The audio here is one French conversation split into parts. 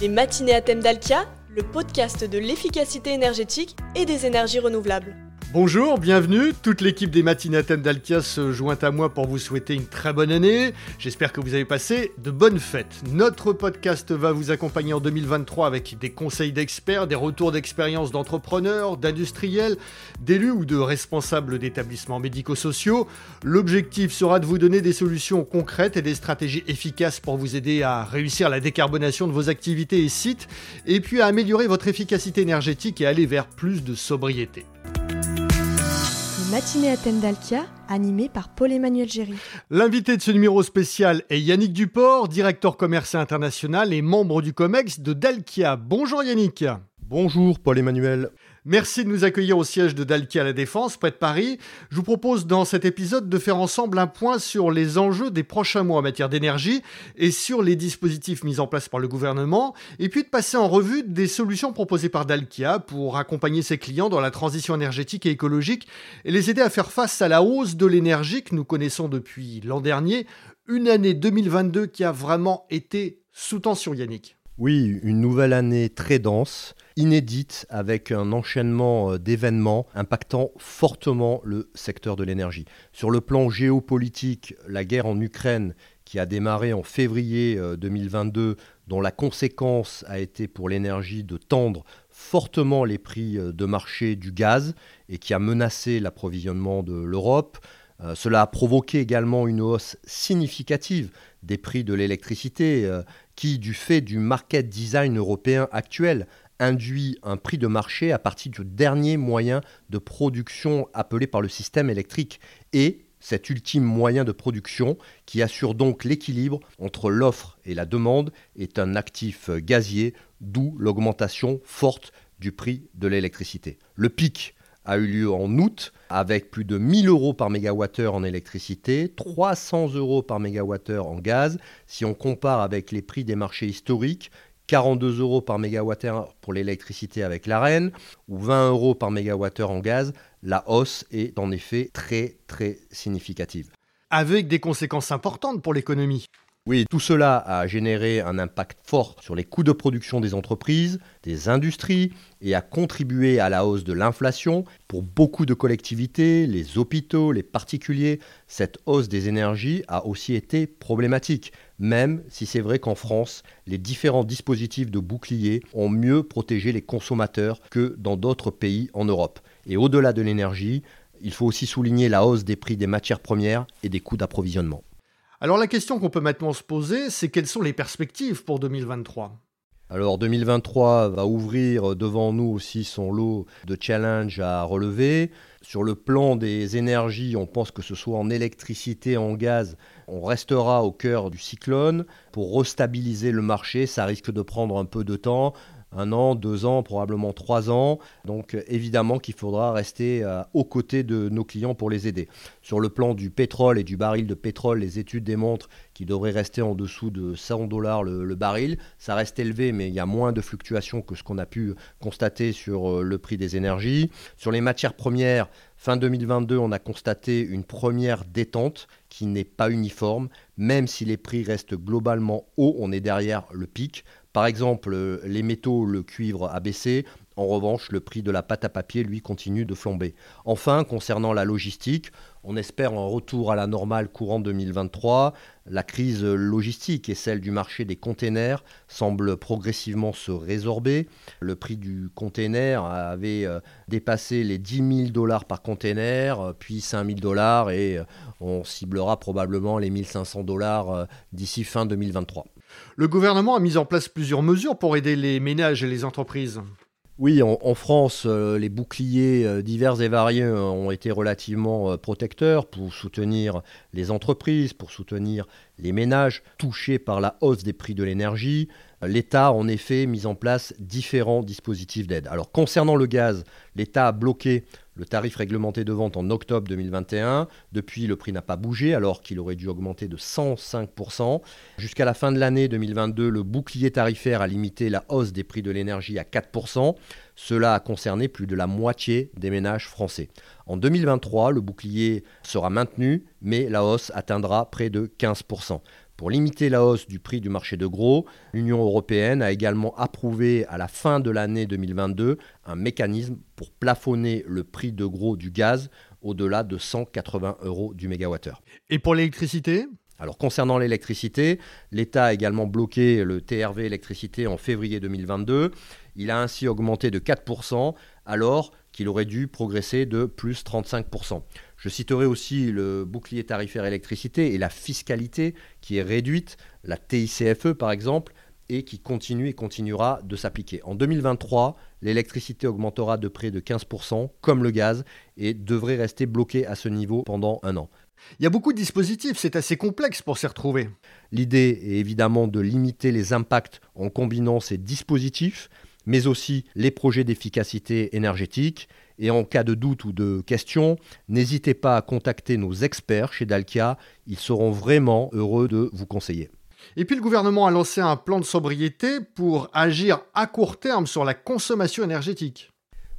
Les matinées à thème d'Alkia, le podcast de l'efficacité énergétique et des énergies renouvelables. Bonjour, bienvenue. Toute l'équipe des Matinatem d'Alkia se joint à moi pour vous souhaiter une très bonne année. J'espère que vous avez passé de bonnes fêtes. Notre podcast va vous accompagner en 2023 avec des conseils d'experts, des retours d'expérience d'entrepreneurs, d'industriels, d'élus ou de responsables d'établissements médico-sociaux. L'objectif sera de vous donner des solutions concrètes et des stratégies efficaces pour vous aider à réussir la décarbonation de vos activités et sites, et puis à améliorer votre efficacité énergétique et aller vers plus de sobriété matinée à thème d'Alkia, animée par Paul-Emmanuel Géry. L'invité de ce numéro spécial est Yannick Duport, directeur commercial international et membre du COMEX de Dalkia. Bonjour Yannick. Bonjour Paul-Emmanuel. Merci de nous accueillir au siège de Dalki à la Défense, près de Paris. Je vous propose dans cet épisode de faire ensemble un point sur les enjeux des prochains mois en matière d'énergie et sur les dispositifs mis en place par le gouvernement, et puis de passer en revue des solutions proposées par Dalkia pour accompagner ses clients dans la transition énergétique et écologique et les aider à faire face à la hausse de l'énergie que nous connaissons depuis l'an dernier, une année 2022 qui a vraiment été sous tension Yannick. Oui, une nouvelle année très dense inédite avec un enchaînement euh, d'événements impactant fortement le secteur de l'énergie. Sur le plan géopolitique, la guerre en Ukraine qui a démarré en février 2022, euh, dont la conséquence a été pour l'énergie de tendre fortement les prix euh, de marché du gaz et qui a menacé l'approvisionnement de l'Europe. Cela a provoqué également une hausse significative des prix de l'électricité qui, du fait du market design européen actuel, induit un prix de marché à partir du dernier moyen de production appelé par le système électrique et cet ultime moyen de production qui assure donc l'équilibre entre l'offre et la demande est un actif gazier, d'où l'augmentation forte du prix de l'électricité. Le pic a eu lieu en août avec plus de 1000 euros par mégawattheure en électricité, 300 euros par mégawattheure en gaz. Si on compare avec les prix des marchés historiques, 42 euros par mégawattheure pour l'électricité avec l'AREN ou 20 euros par mégawattheure en gaz, la hausse est en effet très très significative. Avec des conséquences importantes pour l'économie. Oui, tout cela a généré un impact fort sur les coûts de production des entreprises, des industries et a contribué à la hausse de l'inflation. Pour beaucoup de collectivités, les hôpitaux, les particuliers, cette hausse des énergies a aussi été problématique, même si c'est vrai qu'en France, les différents dispositifs de bouclier ont mieux protégé les consommateurs que dans d'autres pays en Europe. Et au-delà de l'énergie, il faut aussi souligner la hausse des prix des matières premières et des coûts d'approvisionnement. Alors la question qu'on peut maintenant se poser, c'est quelles sont les perspectives pour 2023 alors 2023 va ouvrir devant nous aussi son lot de challenges à relever. Sur le plan des énergies, on pense que ce soit en électricité, en gaz, on restera au cœur du cyclone. Pour restabiliser le marché, ça risque de prendre un peu de temps un an, deux ans, probablement trois ans. Donc évidemment qu'il faudra rester euh, aux côtés de nos clients pour les aider. Sur le plan du pétrole et du baril de pétrole, les études démontrent qu'il devrait rester en dessous de 100 dollars le, baril. Ça reste élevé, mais il y a moins de fluctuations que ce qu'on a pu constater sur euh, le prix des énergies. Sur les matières premières, fin 2022, on a constaté une première détente qui n'est pas uniforme. Même si les prix restent globalement hauts, on est derrière le pic. Par exemple, les métaux, le cuivre a baissé. En revanche, le prix de la pâte à papier, lui, continue de flamber. Enfin, concernant la logistique, on espère un retour à la normale courant 2023. La crise logistique et celle du marché des containers semblent progressivement se résorber. Le prix du container avait euh, dépassé les 10 000 dollars par container, puis 5 000 dollars et euh, on ciblera probablement les 1500 dollars euh, d'ici fin 2023. Le gouvernement a mis en place plusieurs mesures pour aider les ménages et les entreprises. Oui, en, France, euh, les boucliers euh, divers et variés euh, ont été relativement protecteurs pour soutenir les entreprises, pour soutenir les ménages touchés par la hausse des prix de l'énergie. L'État a en effet mis en place différents dispositifs d'aide. Alors concernant le gaz, l'État a bloqué le tarif réglementé de vente en octobre 2021. Depuis, le prix n'a pas bougé alors qu'il aurait dû augmenter de 105%. Jusqu'à la fin de l'année 2022, le bouclier tarifaire a limité la hausse des prix de l'énergie à 4%. Cela a concerné plus de la moitié des ménages français. En 2023, le bouclier sera maintenu, mais la hausse atteindra près de 15%. Pour limiter la hausse du prix du marché de gros, l'Union européenne a également approuvé à la fin de l'année 2022 un mécanisme pour plafonner le prix de gros du gaz au-delà de 180 euros du mégawattheure. Et pour l'électricité? Alors concernant l'électricité, l'État a également bloqué le TRV électricité en février 2022. Il a ainsi augmenté de 4% alors qu'il aurait dû progresser de plus 35%. Je citerai aussi le bouclier tarifaire électricité et la fiscalité qui est réduite, la TICFE par exemple, et qui continue et continuera de s'appliquer. En 2023, l'électricité augmentera de près de 15%, comme le gaz, et devrait rester bloquée à ce niveau pendant un an. Il y a beaucoup de dispositifs, c'est assez complexe pour s'y retrouver. L'idée est évidemment de limiter les impacts en combinant ces dispositifs, mais aussi les projets d'efficacité énergétique. Et en cas de doute ou de question, n'hésitez pas à contacter nos experts chez Dalkia, ils seront vraiment heureux de vous conseiller. Et puis le gouvernement a lancé un plan de sobriété pour agir à court terme sur la consommation énergétique.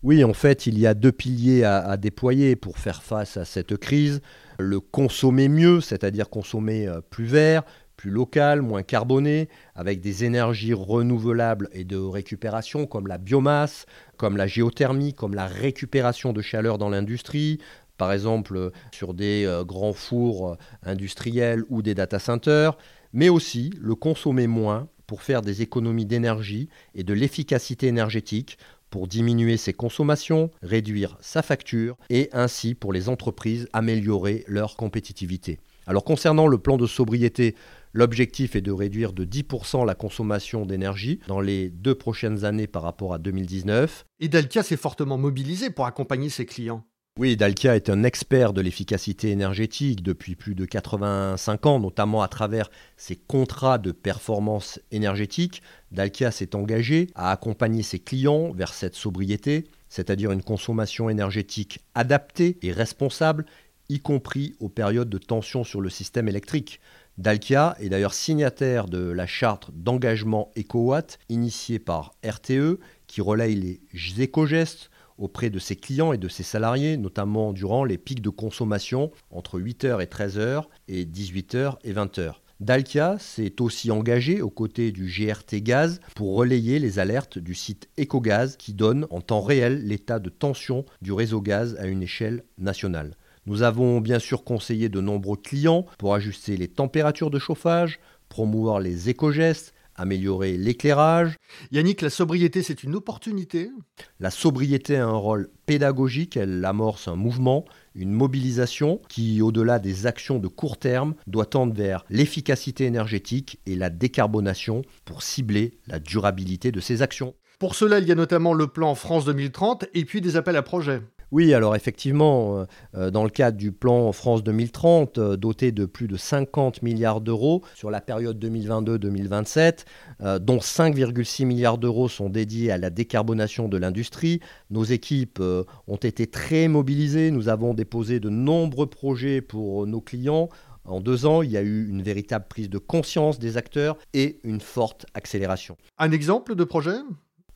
Oui, en fait, il y a deux piliers à, déployer pour faire face à cette crise. Le consommer mieux, c'est-à-dire consommer euh, plus vert, plus local, moins carboné, avec des énergies renouvelables et de récupération comme la biomasse, comme la géothermie, comme la récupération de chaleur dans l'industrie, par exemple sur des euh, grands fours euh, industriels ou des data centers, mais aussi le consommer moins pour faire des économies d'énergie et de l'efficacité énergétique pour diminuer ses consommations, réduire sa facture et ainsi pour les entreprises améliorer leur compétitivité. Alors concernant le plan de sobriété, l'objectif est de réduire de 10% la consommation d'énergie dans les deux prochaines années par rapport à 2019. Et Dalkia s'est fortement mobilisé pour accompagner ses clients. Oui, Dalkia est un expert de l'efficacité énergétique depuis plus de 85 ans, notamment à travers ses contrats de performance énergétique. Dalkia s'est engagé à accompagner ses clients vers cette sobriété, c'est-à-dire une consommation énergétique adaptée et responsable, y compris aux périodes de tension sur le système électrique. Dalkia est d'ailleurs signataire de la charte d'engagement EcoWatt initiée par RTE qui relaye les éco-gestes auprès de ses clients et de ses salariés, notamment durant les pics de consommation entre 8h et 13h et 18h et 20h. Dalkia s'est aussi engagé aux côtés du GRT Gaz pour relayer les alertes du site EcoGaz qui donne en temps réel l'état de tension du réseau gaz à une échelle nationale. Nous avons bien sûr conseillé de nombreux clients pour ajuster les températures de chauffage, promouvoir les éco-gestes, améliorer l'éclairage. Yannick, la sobriété, c'est une opportunité? La sobriété a un rôle pédagogique, elle amorce un mouvement, une mobilisation qui, au-delà des actions de court terme, doit tendre vers l'efficacité énergétique et la décarbonation pour cibler la durabilité de ces actions. Pour cela, il y a notamment le plan France 2030 et puis des appels à projets. Oui, alors effectivement, euh, euh, dans le cadre du plan France 2030, euh, doté de plus de 50 milliards d'euros sur la période 2022-2027, dont 5,6 milliards d'euros sont dédiés à la décarbonation de l'industrie, nos équipes ont été très mobilisées. Nous avons déposé de nombreux projets pour nos clients. En deux ans, il y a eu une véritable prise de conscience des acteurs et une forte accélération. Un exemple de projet?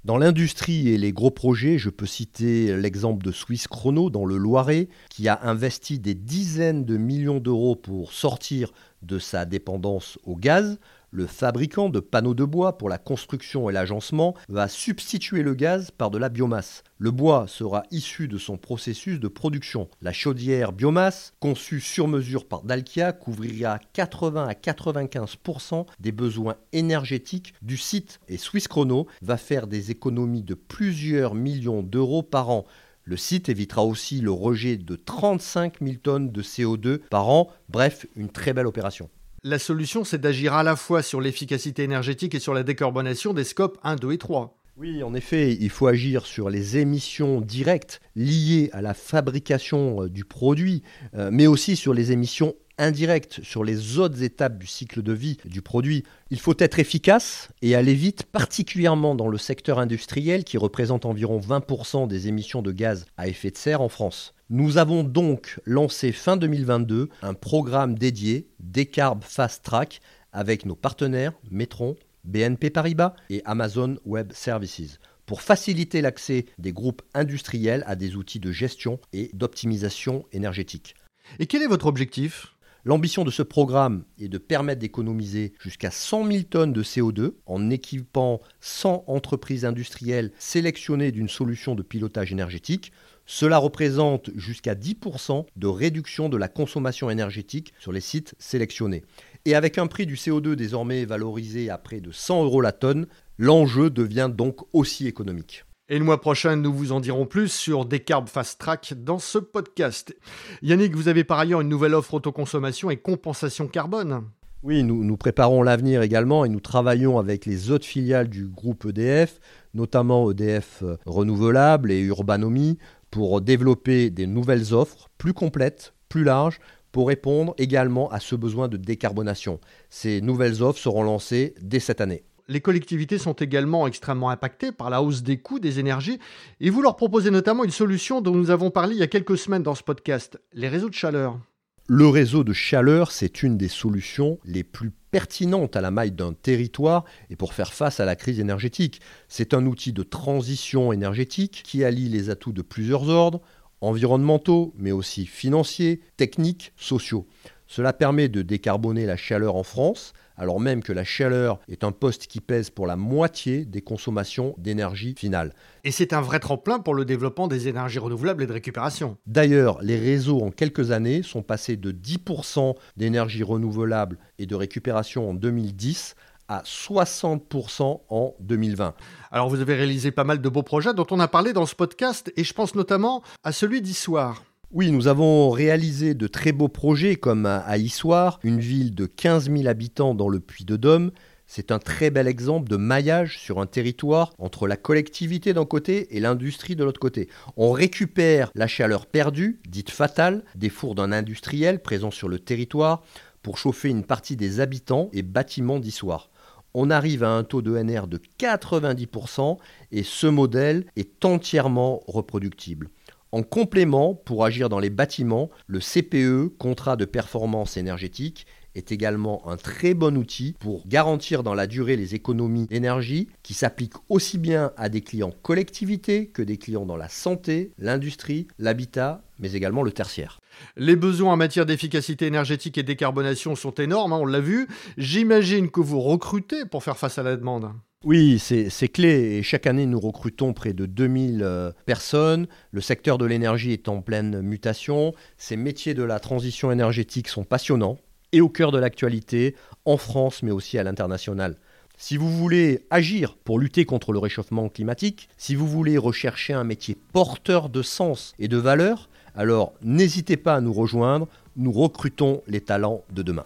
Dans l'industrie et les gros projets, je peux citer l'exemple de Swiss Chrono dans le Loiret, qui a investi des dizaines de millions d'euros pour sortir de sa dépendance au gaz, le fabricant de panneaux de bois pour la construction et l'agencement va substituer le gaz par de la biomasse. Le bois sera issu de son processus de production. La chaudière biomasse, conçue sur mesure par Dalkia, couvrira 80 à 95% des besoins énergétiques du site et Swiss Chrono va faire des économies de plusieurs millions d'euros par an. Le site évitera aussi le rejet de 35 000 tonnes de CO2 par an. Bref, une très belle opération. La solution, c'est d'agir à la fois sur l'efficacité énergétique et sur la décarbonation des scopes 1, 2 et 3. Oui, en effet, il faut agir sur les émissions directes liées à la fabrication euh, du produit, euh, mais aussi sur les émissions indirectes, sur les autres étapes du cycle de vie du produit. Il faut être efficace et aller vite, particulièrement dans le secteur industriel qui représente environ 20% des émissions de gaz à effet de serre en France. Nous avons donc lancé fin 2022 un programme dédié Decarb Fast Track avec nos partenaires Metron, BNP Paribas et Amazon Web Services pour faciliter l'accès des groupes industriels à des outils de gestion et d'optimisation énergétique. Et quel est votre objectif? L'ambition de ce programme est de permettre d'économiser jusqu'à 100 000 tonnes de CO2 en équipant 100 entreprises industrielles sélectionnées d'une solution de pilotage énergétique. Cela représente jusqu'à 10% de réduction de la consommation énergétique sur les sites sélectionnés. Et avec un prix du CO2 désormais valorisé à près de 100 euros la tonne, l'enjeu devient donc aussi économique. Et le mois prochain, nous vous en dirons plus sur Decarb Fast Track dans ce podcast. Yannick, vous avez par ailleurs une nouvelle offre autoconsommation et compensation carbone. Oui, nous, préparons l'avenir également et nous travaillons avec les autres filiales du groupe EDF, notamment EDF Renouvelable et Urbanomy, pour développer des nouvelles offres plus complètes, plus larges, pour répondre également à ce besoin de décarbonation. Ces nouvelles offres seront lancées dès cette année. Les collectivités sont également extrêmement impactées par la hausse des coûts des énergies et vous leur proposez notamment une solution dont nous avons parlé il y a quelques semaines dans ce podcast, les réseaux de chaleur. Le réseau de chaleur, c'est une des solutions les plus pertinentes à la maille d'un territoire et pour faire face à la crise énergétique. C'est un outil de transition énergétique qui allie les atouts de plusieurs ordres, environnementaux, mais aussi financiers, techniques, sociaux. Cela permet de décarboner la chaleur en France, alors même que la chaleur est un poste qui pèse pour la moitié des consommations d'énergie finale. Et c'est un vrai tremplin pour le développement des énergies renouvelables et de récupération. D'ailleurs, les réseaux en quelques années sont passés de 10% d'énergie renouvelable et de récupération en 2010 à 60% en 2020. Alors vous avez réalisé pas mal de beaux projets dont on a parlé dans ce podcast et je pense notamment à celui d'Issoire. Oui, nous avons réalisé de très beaux projets comme à Issoire, une ville de 15 000 habitants dans le Puy-de-Dôme. C'est un très bel exemple de maillage sur un territoire entre la collectivité d'un côté et l'industrie de l'autre côté. On récupère la chaleur perdue, dite fatale, des fours d'un industriel présent sur le territoire pour chauffer une partie des habitants et bâtiments d'Issoire on arrive à un taux de NR de 90% et ce modèle est entièrement reproductible. En complément, pour agir dans les bâtiments, le CPE, contrat de performance énergétique, est également un très bon outil pour garantir dans la durée les économies d'énergie qui s'appliquent aussi bien à des clients collectivités que des clients dans la santé, l'industrie, l'habitat, mais également le tertiaire. Les besoins en matière d'efficacité énergétique et décarbonation sont énormes, hein, on l'a vu. J'imagine que vous recrutez pour faire face à la demande. Oui, c'est clé. Et chaque année, nous recrutons près de 2000 euh, personnes. Le secteur de l'énergie est en pleine mutation. Ces métiers de la transition énergétique sont passionnants et au cœur de l'actualité, en France, mais aussi à l'international. Si vous voulez agir pour lutter contre le réchauffement climatique, si vous voulez rechercher un métier porteur de sens et de valeur, alors n'hésitez pas à nous rejoindre. Nous recrutons les talents de demain.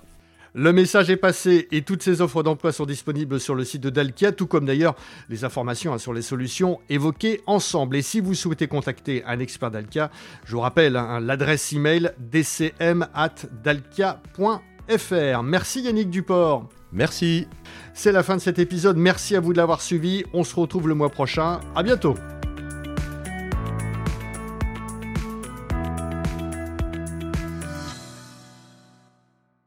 Le message est passé et toutes ces offres d'emploi sont disponibles sur le site de Dalkia, tout comme d'ailleurs les informations hein, sur les solutions évoquées ensemble. Et si vous souhaitez contacter un expert Dalkia, je vous rappelle hein, l'adresse email dcm@dalkia.fr. Merci Yannick Duport. Merci. C'est la fin de cet épisode. Merci à vous de l'avoir suivi. On se retrouve le mois prochain. À bientôt.